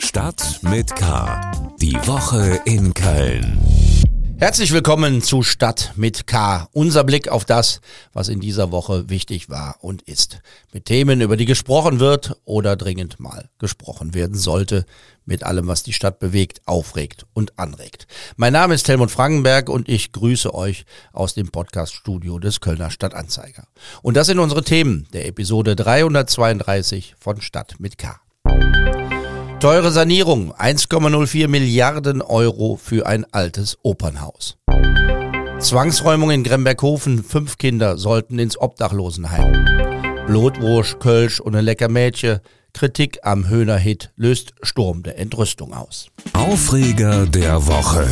Stadt mit K. Die Woche in Köln. Herzlich willkommen zu Stadt mit K. Unser Blick auf das, was in dieser Woche wichtig war und ist. Mit Themen, über die gesprochen wird oder dringend mal gesprochen werden sollte. Mit allem, was die Stadt bewegt, aufregt und anregt. Mein Name ist Helmut Frankenberg und ich grüße euch aus dem Podcaststudio des Kölner Stadtanzeiger. Und das sind unsere Themen der Episode 332 von Stadt mit K. Teure Sanierung, 1,04 Milliarden Euro für ein altes Opernhaus. Zwangsräumung in Gremberghofen, fünf Kinder sollten ins Obdachlosenheim. Blutwurst, Kölsch und ein lecker Mädchen. Kritik am Höhner-Hit löst Sturm der Entrüstung aus. Aufreger der Woche.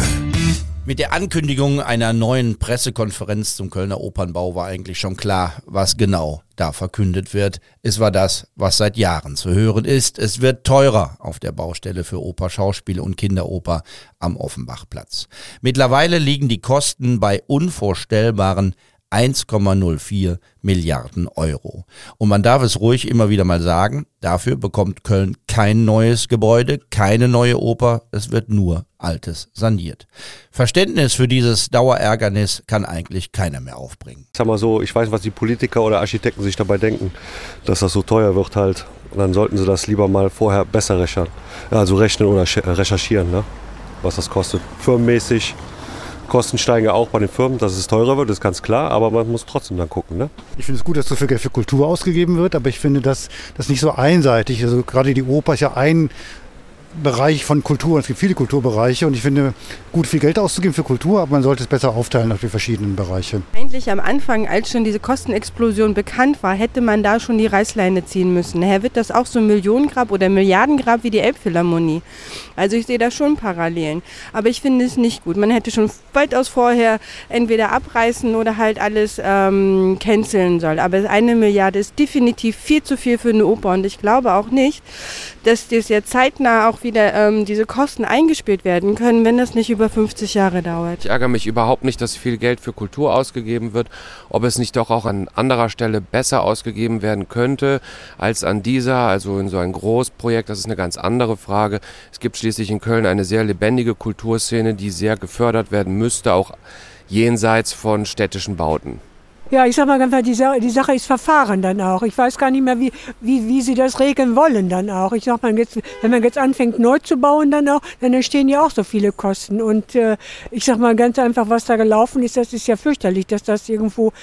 Mit der Ankündigung einer neuen Pressekonferenz zum Kölner Opernbau war eigentlich schon klar, was genau da verkündet wird. Es war das, was seit Jahren zu hören ist. Es wird teurer auf der Baustelle für Oper, Schauspiel und Kinderoper am Offenbachplatz. Mittlerweile liegen die Kosten bei unvorstellbaren 1,04 Milliarden Euro. Und man darf es ruhig immer wieder mal sagen, dafür bekommt Köln kein neues Gebäude, keine neue Oper, es wird nur altes saniert. Verständnis für dieses Dauerärgernis kann eigentlich keiner mehr aufbringen. Sag mal so, ich weiß, was die Politiker oder Architekten sich dabei denken, dass das so teuer wird halt. Und dann sollten sie das lieber mal vorher besser rechnen, also rechnen oder recherchieren, ne? was das kostet. Firmenmäßig Kosten steigen ja auch bei den Firmen, dass es teurer wird, ist ganz klar, aber man muss trotzdem dann gucken. Ne? Ich finde es gut, dass so viel Geld für Kultur ausgegeben wird, aber ich finde das, das nicht so einseitig. Also gerade die Oper ist ja ein Bereich von Kultur. Es gibt viele Kulturbereiche und ich finde, gut viel Geld auszugeben für Kultur, aber man sollte es besser aufteilen auf die verschiedenen Bereiche. Eigentlich am Anfang, als schon diese Kostenexplosion bekannt war, hätte man da schon die Reißleine ziehen müssen. Daher wird das auch so ein Millionengrab oder Milliardengrab wie die Elbphilharmonie. Also ich sehe da schon Parallelen. Aber ich finde es nicht gut. Man hätte schon weitaus vorher entweder abreißen oder halt alles ähm, canceln sollen. Aber eine Milliarde ist definitiv viel zu viel für eine Oper und ich glaube auch nicht, dass das jetzt zeitnah auch wieder ähm, diese Kosten eingespielt werden können, wenn das nicht über 50 Jahre dauert. Ich ärgere mich überhaupt nicht, dass viel Geld für Kultur ausgegeben wird, ob es nicht doch auch an anderer Stelle besser ausgegeben werden könnte als an dieser, also in so ein Großprojekt, das ist eine ganz andere Frage. Es gibt schließlich in Köln eine sehr lebendige Kulturszene, die sehr gefördert werden müsste, auch jenseits von städtischen Bauten. Ja, ich sag mal ganz die, Sache, die Sache ist Verfahren dann auch. Ich weiß gar nicht mehr, wie, wie, wie sie das regeln wollen dann auch. Ich sag mal jetzt, wenn man jetzt anfängt neu zu bauen dann auch, dann entstehen ja auch so viele Kosten. Und äh, ich sag mal ganz einfach, was da gelaufen ist, das ist ja fürchterlich, dass das irgendwo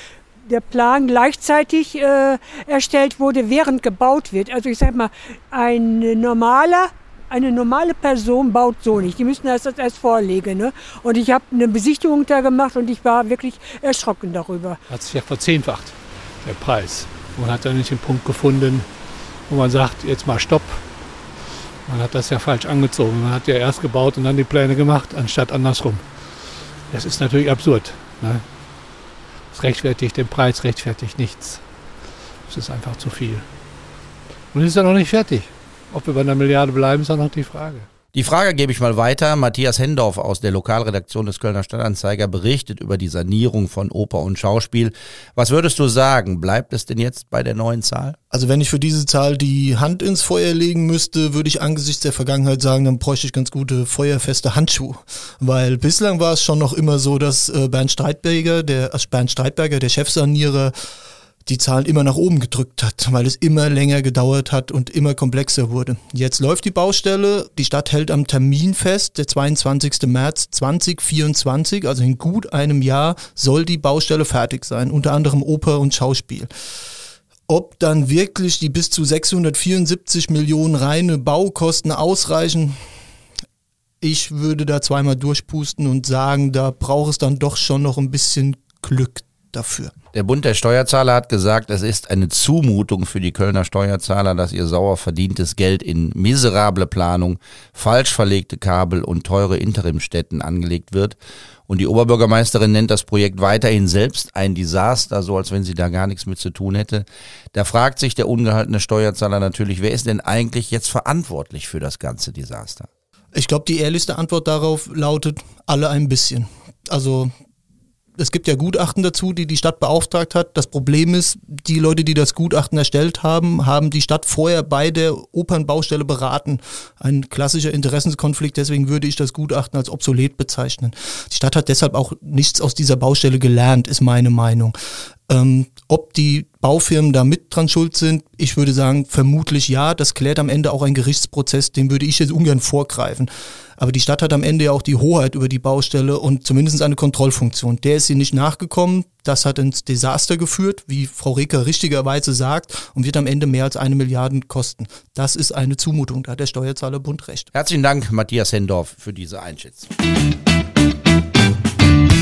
der Plan gleichzeitig äh, erstellt wurde, während gebaut wird. Also ich sag mal, ein normaler eine normale Person baut so nicht. Die müssen das erst vorlegen. Ne? Und ich habe eine Besichtigung da gemacht und ich war wirklich erschrocken darüber. Hat sich ja verzehnfacht, der Preis. Man hat dann nicht den Punkt gefunden, wo man sagt, jetzt mal Stopp. Man hat das ja falsch angezogen. Man hat ja erst gebaut und dann die Pläne gemacht, anstatt andersrum. Das ist natürlich absurd. Ne? Das rechtfertigt den Preis, rechtfertigt nichts. Das ist einfach zu viel. Und es ist ja noch nicht fertig. Ob wir bei einer Milliarde bleiben, ist auch noch die Frage. Die Frage gebe ich mal weiter. Matthias Hendorf aus der Lokalredaktion des Kölner Stadtanzeiger berichtet über die Sanierung von Oper und Schauspiel. Was würdest du sagen? Bleibt es denn jetzt bei der neuen Zahl? Also wenn ich für diese Zahl die Hand ins Feuer legen müsste, würde ich angesichts der Vergangenheit sagen, dann bräuchte ich ganz gute feuerfeste Handschuhe. Weil bislang war es schon noch immer so, dass äh, Bernd Streitberger, der, also Bernd Streitberger, der Chefsanierer, die Zahlen immer nach oben gedrückt hat, weil es immer länger gedauert hat und immer komplexer wurde. Jetzt läuft die Baustelle, die Stadt hält am Termin fest, der 22. März 2024, also in gut einem Jahr soll die Baustelle fertig sein, unter anderem Oper und Schauspiel. Ob dann wirklich die bis zu 674 Millionen reine Baukosten ausreichen, ich würde da zweimal durchpusten und sagen, da braucht es dann doch schon noch ein bisschen Glück dafür. Der Bund der Steuerzahler hat gesagt, es ist eine Zumutung für die Kölner Steuerzahler, dass ihr sauer verdientes Geld in miserable Planung, falsch verlegte Kabel und teure Interimstätten angelegt wird. Und die Oberbürgermeisterin nennt das Projekt weiterhin selbst ein Desaster, so als wenn sie da gar nichts mit zu tun hätte. Da fragt sich der ungehaltene Steuerzahler natürlich, wer ist denn eigentlich jetzt verantwortlich für das ganze Desaster? Ich glaube, die ehrlichste Antwort darauf lautet alle ein bisschen. Also es gibt ja Gutachten dazu, die die Stadt beauftragt hat. Das Problem ist, die Leute, die das Gutachten erstellt haben, haben die Stadt vorher bei der Opernbaustelle beraten. Ein klassischer Interessenskonflikt, deswegen würde ich das Gutachten als obsolet bezeichnen. Die Stadt hat deshalb auch nichts aus dieser Baustelle gelernt, ist meine Meinung. Ähm, ob die Baufirmen da mit dran schuld sind, ich würde sagen, vermutlich ja. Das klärt am Ende auch ein Gerichtsprozess, den würde ich jetzt ungern vorgreifen. Aber die Stadt hat am Ende ja auch die Hoheit über die Baustelle und zumindest eine Kontrollfunktion. Der ist sie nicht nachgekommen. Das hat ins Desaster geführt, wie Frau Reker richtigerweise sagt, und wird am Ende mehr als eine Milliarde kosten. Das ist eine Zumutung. Da hat der Steuerzahlerbund recht. Herzlichen Dank, Matthias Hendorf, für diese Einschätzung.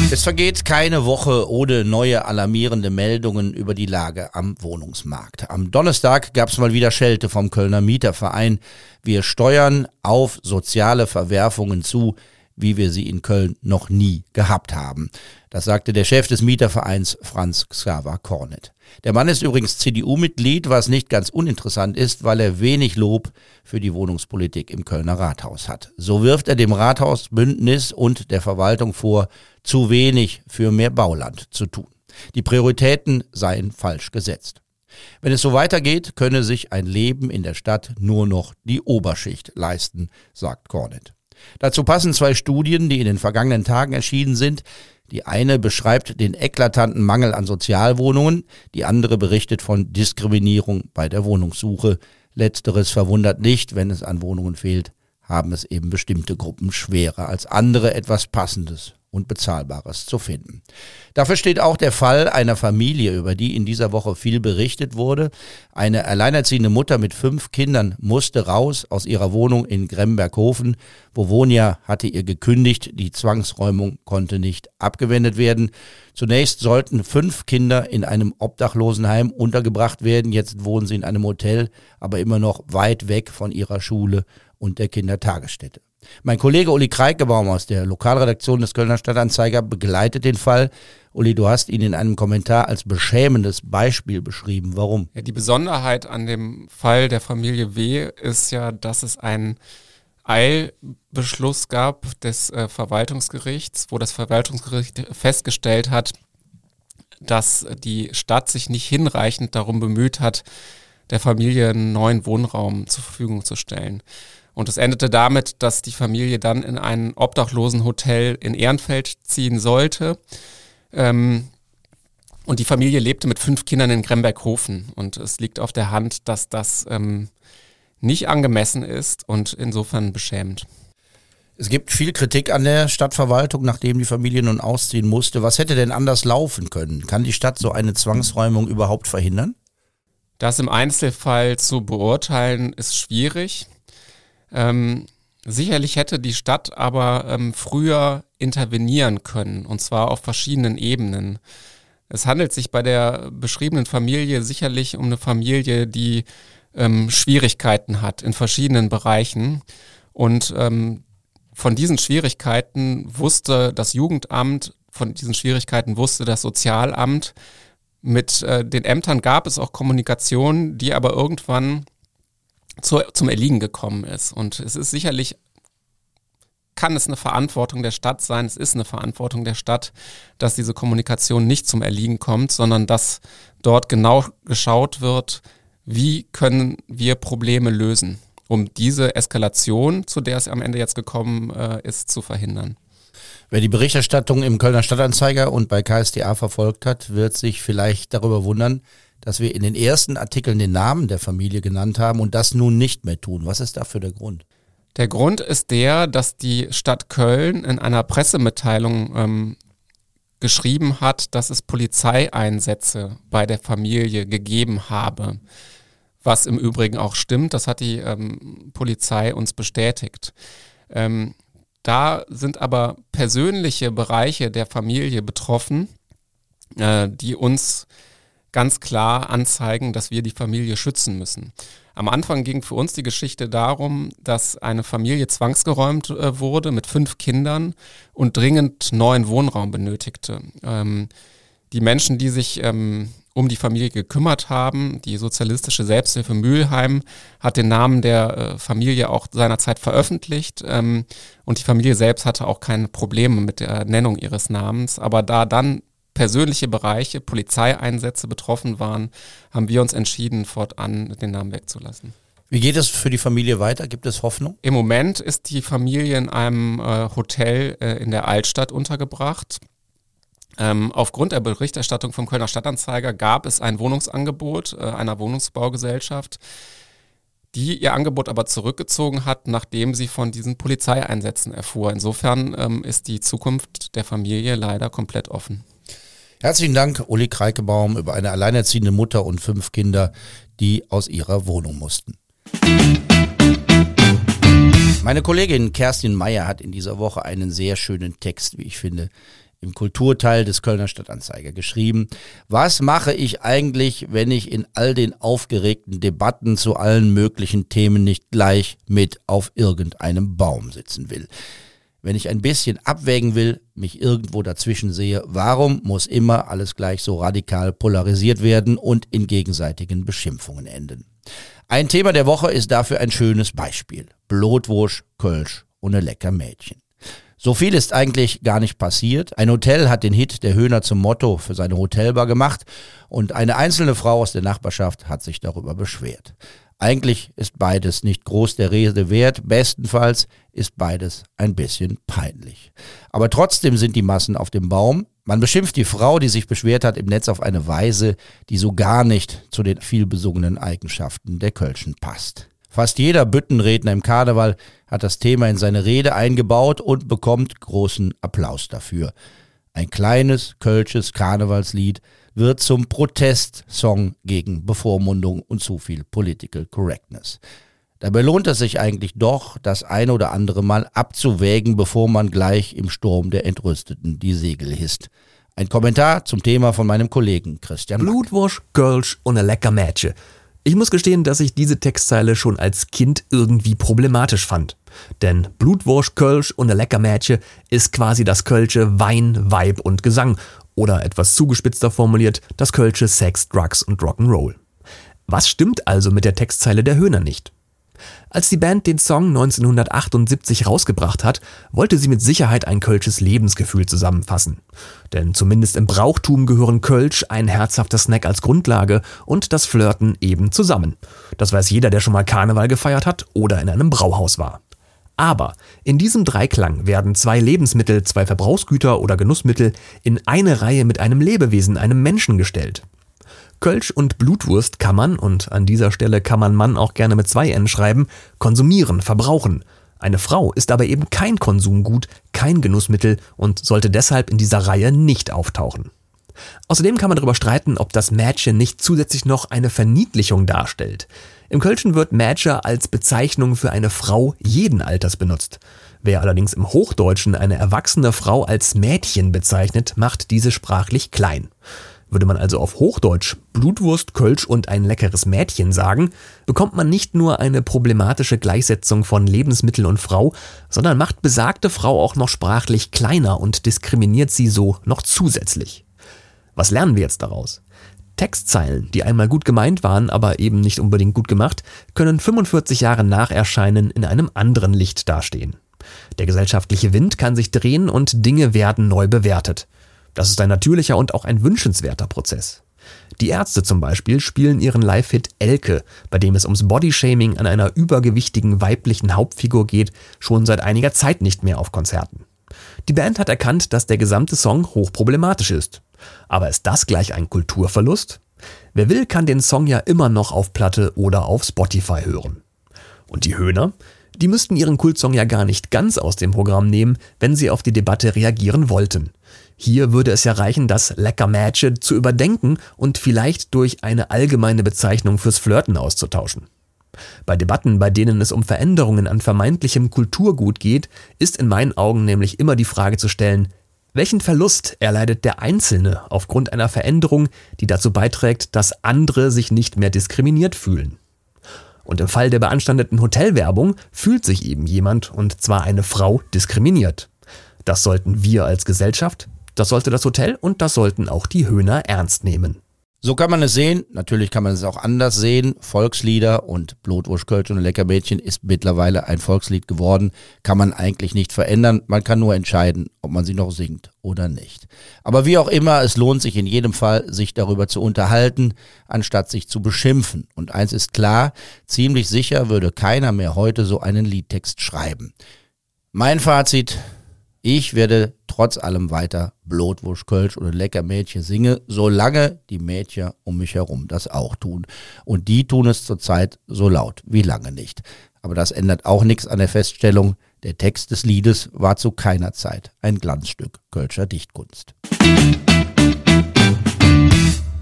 Es vergeht keine Woche ohne neue alarmierende Meldungen über die Lage am Wohnungsmarkt. Am Donnerstag gab es mal wieder Schelte vom Kölner Mieterverein. Wir steuern auf soziale Verwerfungen zu, wie wir sie in Köln noch nie gehabt haben. Das sagte der Chef des Mietervereins Franz Xaver Kornet. Der Mann ist übrigens CDU-Mitglied, was nicht ganz uninteressant ist, weil er wenig Lob für die Wohnungspolitik im Kölner Rathaus hat. So wirft er dem Rathausbündnis und der Verwaltung vor, zu wenig für mehr Bauland zu tun. Die Prioritäten seien falsch gesetzt. Wenn es so weitergeht, könne sich ein Leben in der Stadt nur noch die Oberschicht leisten, sagt Cornet. Dazu passen zwei Studien, die in den vergangenen Tagen erschienen sind. Die eine beschreibt den eklatanten Mangel an Sozialwohnungen, die andere berichtet von Diskriminierung bei der Wohnungssuche. Letzteres verwundert nicht, wenn es an Wohnungen fehlt, haben es eben bestimmte Gruppen schwerer als andere etwas Passendes und Bezahlbares zu finden. Dafür steht auch der Fall einer Familie, über die in dieser Woche viel berichtet wurde. Eine alleinerziehende Mutter mit fünf Kindern musste raus aus ihrer Wohnung in Gremberghofen. Bewohner hatte ihr gekündigt, die Zwangsräumung konnte nicht abgewendet werden. Zunächst sollten fünf Kinder in einem Obdachlosenheim untergebracht werden. Jetzt wohnen sie in einem Hotel, aber immer noch weit weg von ihrer Schule und der Kindertagesstätte. Mein Kollege Uli Kreikebaum aus der Lokalredaktion des Kölner Stadtanzeiger begleitet den Fall. Uli, du hast ihn in einem Kommentar als beschämendes Beispiel beschrieben. Warum? Ja, die Besonderheit an dem Fall der Familie W. ist ja, dass es einen Eilbeschluss gab des äh, Verwaltungsgerichts, wo das Verwaltungsgericht festgestellt hat, dass die Stadt sich nicht hinreichend darum bemüht hat, der Familie einen neuen Wohnraum zur Verfügung zu stellen. Und es endete damit, dass die Familie dann in ein Obdachlosenhotel in Ehrenfeld ziehen sollte. Ähm, und die Familie lebte mit fünf Kindern in Gremberghofen. Und es liegt auf der Hand, dass das ähm, nicht angemessen ist und insofern beschämt. Es gibt viel Kritik an der Stadtverwaltung, nachdem die Familie nun ausziehen musste. Was hätte denn anders laufen können? Kann die Stadt so eine Zwangsräumung überhaupt verhindern? Das im Einzelfall zu beurteilen, ist schwierig. Ähm, sicherlich hätte die Stadt aber ähm, früher intervenieren können, und zwar auf verschiedenen Ebenen. Es handelt sich bei der beschriebenen Familie sicherlich um eine Familie, die ähm, Schwierigkeiten hat in verschiedenen Bereichen. Und ähm, von diesen Schwierigkeiten wusste das Jugendamt, von diesen Schwierigkeiten wusste das Sozialamt. Mit äh, den Ämtern gab es auch Kommunikation, die aber irgendwann zu, zum Erliegen gekommen ist. Und es ist sicherlich, kann es eine Verantwortung der Stadt sein, es ist eine Verantwortung der Stadt, dass diese Kommunikation nicht zum Erliegen kommt, sondern dass dort genau geschaut wird, wie können wir Probleme lösen, um diese Eskalation, zu der es am Ende jetzt gekommen äh, ist, zu verhindern. Wer die Berichterstattung im Kölner Stadtanzeiger und bei KSDA verfolgt hat, wird sich vielleicht darüber wundern, dass wir in den ersten Artikeln den Namen der Familie genannt haben und das nun nicht mehr tun. Was ist dafür der Grund? Der Grund ist der, dass die Stadt Köln in einer Pressemitteilung ähm, geschrieben hat, dass es Polizeieinsätze bei der Familie gegeben habe. Was im Übrigen auch stimmt, das hat die ähm, Polizei uns bestätigt. Ähm, da sind aber persönliche Bereiche der Familie betroffen, äh, die uns ganz klar anzeigen, dass wir die Familie schützen müssen. Am Anfang ging für uns die Geschichte darum, dass eine Familie zwangsgeräumt äh, wurde mit fünf Kindern und dringend neuen Wohnraum benötigte. Ähm, die Menschen, die sich ähm, um die Familie gekümmert haben. Die sozialistische Selbsthilfe Mülheim hat den Namen der äh, Familie auch seinerzeit veröffentlicht ähm, und die Familie selbst hatte auch keine Probleme mit der Nennung ihres Namens. Aber da dann persönliche Bereiche, Polizeieinsätze betroffen waren, haben wir uns entschieden, fortan den Namen wegzulassen. Wie geht es für die Familie weiter? Gibt es Hoffnung? Im Moment ist die Familie in einem äh, Hotel äh, in der Altstadt untergebracht. Ähm, aufgrund der Berichterstattung vom Kölner Stadtanzeiger gab es ein Wohnungsangebot äh, einer Wohnungsbaugesellschaft, die ihr Angebot aber zurückgezogen hat, nachdem sie von diesen Polizeieinsätzen erfuhr. Insofern ähm, ist die Zukunft der Familie leider komplett offen. Herzlichen Dank, Uli Kreikebaum, über eine alleinerziehende Mutter und fünf Kinder, die aus ihrer Wohnung mussten. Meine Kollegin Kerstin Meyer hat in dieser Woche einen sehr schönen Text, wie ich finde, im Kulturteil des Kölner Stadtanzeiger geschrieben. Was mache ich eigentlich, wenn ich in all den aufgeregten Debatten zu allen möglichen Themen nicht gleich mit auf irgendeinem Baum sitzen will? Wenn ich ein bisschen abwägen will, mich irgendwo dazwischen sehe, warum muss immer alles gleich so radikal polarisiert werden und in gegenseitigen Beschimpfungen enden? Ein Thema der Woche ist dafür ein schönes Beispiel. Blutwurst, Kölsch und ein lecker Mädchen. So viel ist eigentlich gar nicht passiert. Ein Hotel hat den Hit der Höhner zum Motto für seine Hotelbar gemacht und eine einzelne Frau aus der Nachbarschaft hat sich darüber beschwert. Eigentlich ist beides nicht groß der Rede wert, bestenfalls ist beides ein bisschen peinlich. Aber trotzdem sind die Massen auf dem Baum. Man beschimpft die Frau, die sich beschwert hat, im Netz auf eine Weise, die so gar nicht zu den vielbesungenen Eigenschaften der Kölschen passt. Fast jeder Büttenredner im Karneval hat das Thema in seine Rede eingebaut und bekommt großen Applaus dafür. Ein kleines kölsches Karnevalslied wird zum Protestsong gegen Bevormundung und zu viel Political Correctness. Dabei lohnt es sich eigentlich doch, das ein oder andere Mal abzuwägen, bevor man gleich im Sturm der Entrüsteten die Segel hisst. Ein Kommentar zum Thema von meinem Kollegen Christian Blutwurst, Girls und eine lecker Mädchen. Ich muss gestehen, dass ich diese Textzeile schon als Kind irgendwie problematisch fand. Denn Blutwurst, Kölsch und eine lecker Mädchen ist quasi das Kölsche Wein, Weib und Gesang. Oder etwas zugespitzter formuliert, das Kölsche Sex, Drugs und Rock'n'Roll. Was stimmt also mit der Textzeile der Höhner nicht? Als die Band den Song 1978 rausgebracht hat, wollte sie mit Sicherheit ein kölsches Lebensgefühl zusammenfassen. Denn zumindest im Brauchtum gehören Kölsch, ein herzhafter Snack als Grundlage und das Flirten eben zusammen. Das weiß jeder, der schon mal Karneval gefeiert hat oder in einem Brauhaus war. Aber in diesem Dreiklang werden zwei Lebensmittel, zwei Verbrauchsgüter oder Genussmittel in eine Reihe mit einem Lebewesen, einem Menschen gestellt. Kölsch und Blutwurst kann man, und an dieser Stelle kann man Mann auch gerne mit zwei N schreiben, konsumieren, verbrauchen. Eine Frau ist aber eben kein Konsumgut, kein Genussmittel und sollte deshalb in dieser Reihe nicht auftauchen. Außerdem kann man darüber streiten, ob das Mädchen nicht zusätzlich noch eine Verniedlichung darstellt. Im Kölschen wird Mädchen als Bezeichnung für eine Frau jeden Alters benutzt. Wer allerdings im Hochdeutschen eine erwachsene Frau als Mädchen bezeichnet, macht diese sprachlich klein. Würde man also auf Hochdeutsch Blutwurst, Kölsch und ein leckeres Mädchen sagen, bekommt man nicht nur eine problematische Gleichsetzung von Lebensmittel und Frau, sondern macht besagte Frau auch noch sprachlich kleiner und diskriminiert sie so noch zusätzlich. Was lernen wir jetzt daraus? Textzeilen, die einmal gut gemeint waren, aber eben nicht unbedingt gut gemacht, können 45 Jahre nach Erscheinen in einem anderen Licht dastehen. Der gesellschaftliche Wind kann sich drehen und Dinge werden neu bewertet. Das ist ein natürlicher und auch ein wünschenswerter Prozess. Die Ärzte zum Beispiel spielen ihren Live-Hit Elke, bei dem es ums Bodyshaming an einer übergewichtigen weiblichen Hauptfigur geht, schon seit einiger Zeit nicht mehr auf Konzerten. Die Band hat erkannt, dass der gesamte Song hochproblematisch ist. Aber ist das gleich ein Kulturverlust? Wer will, kann den Song ja immer noch auf Platte oder auf Spotify hören. Und die Höhner? Die müssten ihren Kultsong ja gar nicht ganz aus dem Programm nehmen, wenn sie auf die Debatte reagieren wollten. Hier würde es ja reichen, das Lecker Matche zu überdenken und vielleicht durch eine allgemeine Bezeichnung fürs Flirten auszutauschen. Bei Debatten, bei denen es um Veränderungen an vermeintlichem Kulturgut geht, ist in meinen Augen nämlich immer die Frage zu stellen, welchen Verlust erleidet der Einzelne aufgrund einer Veränderung, die dazu beiträgt, dass andere sich nicht mehr diskriminiert fühlen? Und im Fall der beanstandeten Hotelwerbung fühlt sich eben jemand, und zwar eine Frau, diskriminiert. Das sollten wir als Gesellschaft, das sollte das Hotel und das sollten auch die Höhner ernst nehmen. So kann man es sehen. Natürlich kann man es auch anders sehen. Volkslieder und Blutwurst, und Leckermädchen ist mittlerweile ein Volkslied geworden. Kann man eigentlich nicht verändern. Man kann nur entscheiden, ob man sie noch singt oder nicht. Aber wie auch immer, es lohnt sich in jedem Fall, sich darüber zu unterhalten, anstatt sich zu beschimpfen. Und eins ist klar, ziemlich sicher würde keiner mehr heute so einen Liedtext schreiben. Mein Fazit, ich werde trotz allem weiter Blutwurst, Kölsch oder Lecker Mädchen singe, solange die Mädchen um mich herum das auch tun. Und die tun es zurzeit so laut wie lange nicht. Aber das ändert auch nichts an der Feststellung, der Text des Liedes war zu keiner Zeit ein Glanzstück Kölscher Dichtkunst.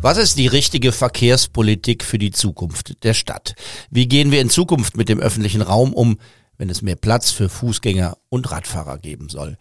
Was ist die richtige Verkehrspolitik für die Zukunft der Stadt? Wie gehen wir in Zukunft mit dem öffentlichen Raum um? Wenn es mehr Platz für Fußgänger und Radfahrer geben soll.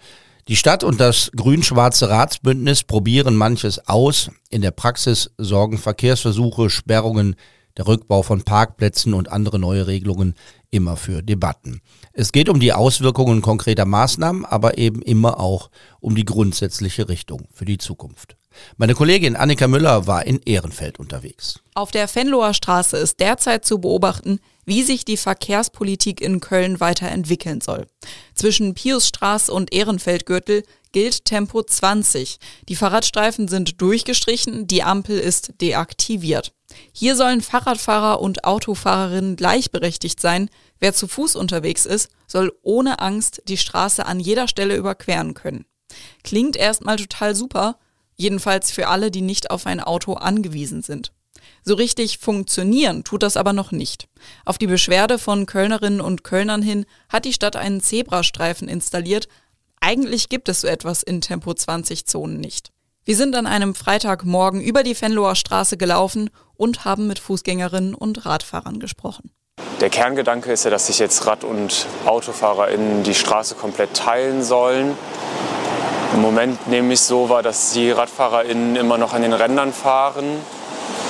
Die Stadt und das grün-schwarze Ratsbündnis probieren manches aus. In der Praxis sorgen Verkehrsversuche, Sperrungen, der Rückbau von Parkplätzen und andere neue Regelungen immer für Debatten. Es geht um die Auswirkungen konkreter Maßnahmen, aber eben immer auch um die grundsätzliche Richtung für die Zukunft. Meine Kollegin Annika Müller war in Ehrenfeld unterwegs. Auf der Venloer Straße ist derzeit zu beobachten, wie sich die Verkehrspolitik in Köln weiterentwickeln soll. Zwischen Piusstraße und Ehrenfeldgürtel gilt Tempo 20. Die Fahrradstreifen sind durchgestrichen, die Ampel ist deaktiviert. Hier sollen Fahrradfahrer und Autofahrerinnen gleichberechtigt sein. Wer zu Fuß unterwegs ist, soll ohne Angst die Straße an jeder Stelle überqueren können. Klingt erstmal total super, jedenfalls für alle, die nicht auf ein Auto angewiesen sind. So richtig funktionieren tut das aber noch nicht. Auf die Beschwerde von Kölnerinnen und Kölnern hin hat die Stadt einen Zebrastreifen installiert. Eigentlich gibt es so etwas in Tempo 20 Zonen nicht. Wir sind an einem Freitagmorgen über die Venloer Straße gelaufen und haben mit Fußgängerinnen und Radfahrern gesprochen. Der Kerngedanke ist ja, dass sich jetzt Rad- und AutofahrerInnen die Straße komplett teilen sollen. Im Moment nehme ich so wahr, dass die RadfahrerInnen immer noch an den Rändern fahren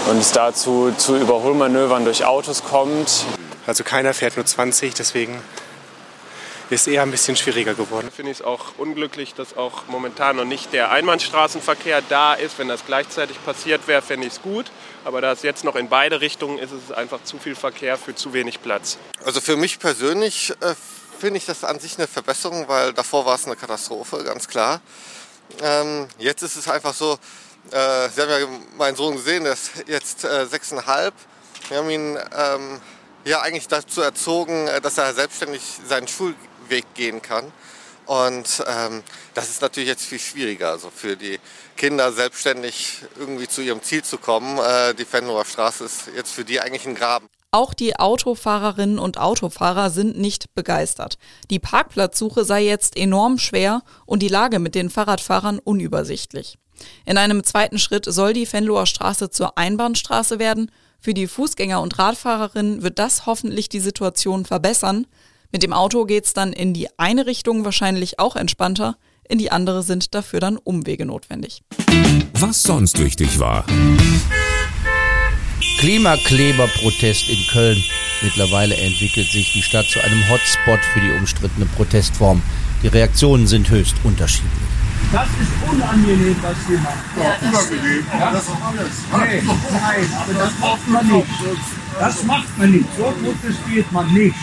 und es dazu zu Überholmanövern durch Autos kommt. Also keiner fährt nur 20, deswegen ist eher ein bisschen schwieriger geworden. Finde ich es auch unglücklich, dass auch momentan noch nicht der Einbahnstraßenverkehr da ist. Wenn das gleichzeitig passiert wäre, fände ich es gut. Aber da es jetzt noch in beide Richtungen ist, ist es einfach zu viel Verkehr für zu wenig Platz. Also für mich persönlich äh, finde ich das an sich eine Verbesserung, weil davor war es eine Katastrophe, ganz klar. Ähm, jetzt ist es einfach so, äh, Sie haben ja meinen Sohn gesehen, der ist jetzt äh, sechseinhalb. Wir haben ihn ähm, ja eigentlich dazu erzogen, äh, dass er selbstständig seinen Schulweg gehen kann. Und ähm, das ist natürlich jetzt viel schwieriger, also für die Kinder selbstständig irgendwie zu ihrem Ziel zu kommen. Äh, die Fenloher Straße ist jetzt für die eigentlich ein Graben. Auch die Autofahrerinnen und Autofahrer sind nicht begeistert. Die Parkplatzsuche sei jetzt enorm schwer und die Lage mit den Fahrradfahrern unübersichtlich. In einem zweiten Schritt soll die Venloer Straße zur Einbahnstraße werden. Für die Fußgänger und Radfahrerinnen wird das hoffentlich die Situation verbessern. Mit dem Auto geht's dann in die eine Richtung wahrscheinlich auch entspannter, in die andere sind dafür dann Umwege notwendig. Was sonst wichtig war. Klimakleberprotest in Köln. Mittlerweile entwickelt sich die Stadt zu einem Hotspot für die umstrittene Protestform. Die Reaktionen sind höchst unterschiedlich. Das ist unangenehm, was Sie machen. Ja, unangenehm, aber das ist doch alles. Nee, nein, aber das macht man nicht. Das macht man nicht. So protestiert man nicht.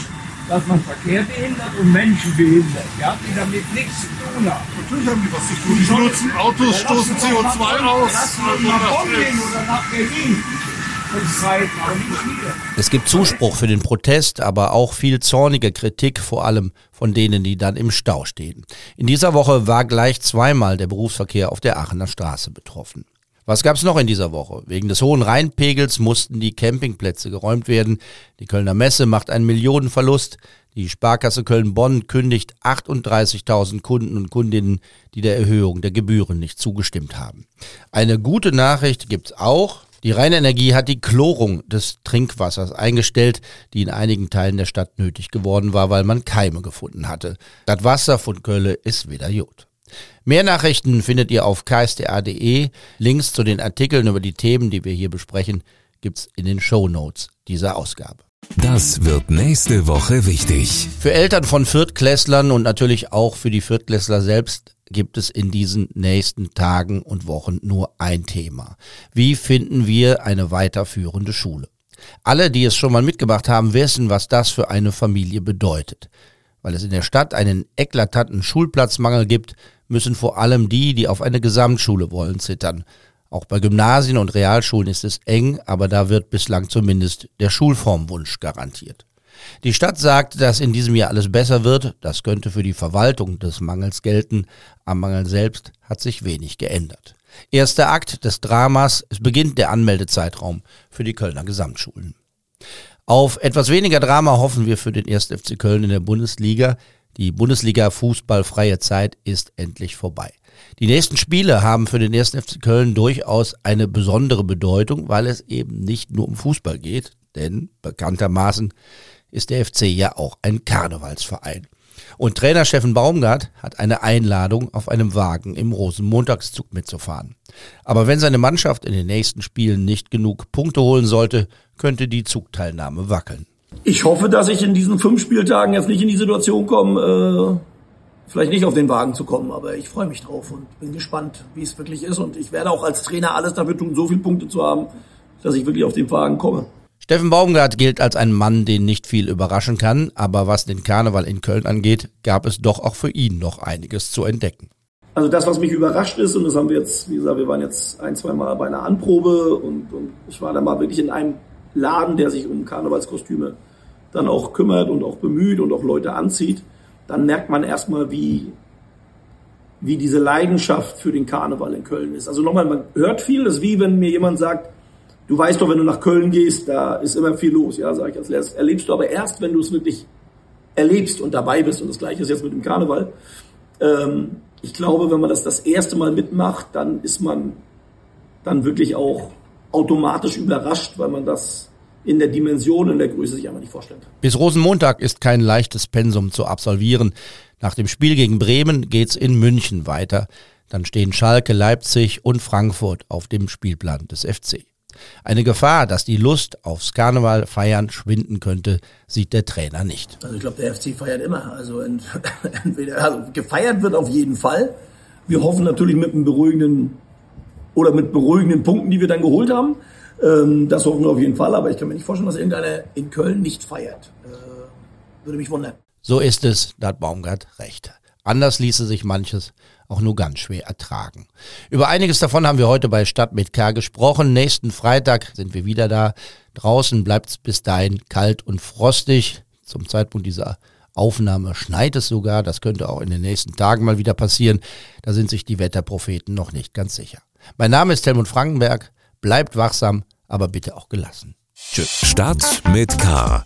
Dass man Verkehr behindert und Menschen behindert. Ja, die damit nichts zu tun haben. Natürlich haben die was zu tun. Die nutzen Autos, stoßen CO2 aus. Lass mal nach Bonn gehen oder nach Berlin. Es gibt Zuspruch für den Protest, aber auch viel zornige Kritik, vor allem von denen, die dann im Stau stehen. In dieser Woche war gleich zweimal der Berufsverkehr auf der Aachener Straße betroffen. Was gab es noch in dieser Woche? Wegen des hohen Rheinpegels mussten die Campingplätze geräumt werden. Die Kölner Messe macht einen Millionenverlust. Die Sparkasse Köln-Bonn kündigt 38.000 Kunden und Kundinnen, die der Erhöhung der Gebühren nicht zugestimmt haben. Eine gute Nachricht gibt's auch. Die Rheinenergie hat die Chlorung des Trinkwassers eingestellt, die in einigen Teilen der Stadt nötig geworden war, weil man Keime gefunden hatte. Das Wasser von Kölle ist wieder Jod. Mehr Nachrichten findet ihr auf ksda.de. Links zu den Artikeln über die Themen, die wir hier besprechen, gibt's in den Show Notes dieser Ausgabe. Das wird nächste Woche wichtig. Für Eltern von Viertklässlern und natürlich auch für die Viertklässler selbst gibt es in diesen nächsten Tagen und Wochen nur ein Thema. Wie finden wir eine weiterführende Schule? Alle, die es schon mal mitgemacht haben, wissen, was das für eine Familie bedeutet. Weil es in der Stadt einen eklatanten Schulplatzmangel gibt, müssen vor allem die, die auf eine Gesamtschule wollen, zittern. Auch bei Gymnasien und Realschulen ist es eng, aber da wird bislang zumindest der Schulformwunsch garantiert. Die Stadt sagt, dass in diesem Jahr alles besser wird. Das könnte für die Verwaltung des Mangels gelten. Am Mangel selbst hat sich wenig geändert. Erster Akt des Dramas. Es beginnt der Anmeldezeitraum für die Kölner Gesamtschulen. Auf etwas weniger Drama hoffen wir für den 1. FC Köln in der Bundesliga. Die Bundesliga Fußballfreie Zeit ist endlich vorbei. Die nächsten Spiele haben für den 1. FC Köln durchaus eine besondere Bedeutung, weil es eben nicht nur um Fußball geht, denn bekanntermaßen ist der FC ja auch ein Karnevalsverein. Und Trainer Steffen Baumgart hat eine Einladung, auf einem Wagen im Rosenmontagszug mitzufahren. Aber wenn seine Mannschaft in den nächsten Spielen nicht genug Punkte holen sollte, könnte die Zugteilnahme wackeln. Ich hoffe, dass ich in diesen fünf Spieltagen jetzt nicht in die Situation komme, äh vielleicht nicht auf den Wagen zu kommen, aber ich freue mich drauf und bin gespannt, wie es wirklich ist. Und ich werde auch als Trainer alles dafür tun, so viele Punkte zu haben, dass ich wirklich auf den Wagen komme. Steffen Baumgart gilt als ein Mann, den nicht viel überraschen kann, aber was den Karneval in Köln angeht, gab es doch auch für ihn noch einiges zu entdecken. Also das, was mich überrascht ist, und das haben wir jetzt, wie gesagt, wir waren jetzt ein, zwei Mal bei einer Anprobe und, und ich war da mal wirklich in einem Laden, der sich um Karnevalskostüme dann auch kümmert und auch bemüht und auch Leute anzieht dann merkt man erstmal, wie, wie diese Leidenschaft für den Karneval in Köln ist. Also nochmal, man hört viel, das ist wie wenn mir jemand sagt, du weißt doch, wenn du nach Köln gehst, da ist immer viel los. Ja, sage ich als letztes. Erlebst du aber erst, wenn du es wirklich erlebst und dabei bist. Und das gleiche ist jetzt mit dem Karneval. Ähm, ich glaube, wenn man das das erste Mal mitmacht, dann ist man dann wirklich auch automatisch überrascht, weil man das in der Dimension, in der Größe sich einfach nicht vorstellen kann. Bis Rosenmontag ist kein leichtes Pensum zu absolvieren. Nach dem Spiel gegen Bremen geht's in München weiter. Dann stehen Schalke, Leipzig und Frankfurt auf dem Spielplan des FC. Eine Gefahr, dass die Lust aufs Karneval feiern schwinden könnte, sieht der Trainer nicht. Also ich glaube, der FC feiert immer. Also entweder also gefeiert wird auf jeden Fall. Wir hoffen natürlich mit einem beruhigenden oder mit beruhigenden Punkten, die wir dann geholt haben. Ähm, das hoffen wir auf jeden Fall, aber ich kann mir nicht vorstellen, dass irgendeiner in Köln nicht feiert. Äh, würde mich wundern. So ist es, da hat Baumgart recht. Anders ließe sich manches auch nur ganz schwer ertragen. Über einiges davon haben wir heute bei Stadt mit K gesprochen. Nächsten Freitag sind wir wieder da. Draußen bleibt es bis dahin kalt und frostig. Zum Zeitpunkt dieser Aufnahme schneit es sogar. Das könnte auch in den nächsten Tagen mal wieder passieren. Da sind sich die Wetterpropheten noch nicht ganz sicher. Mein Name ist Helmut Frankenberg. Bleibt wachsam, aber bitte auch gelassen. Tschüss. Stadt mit K.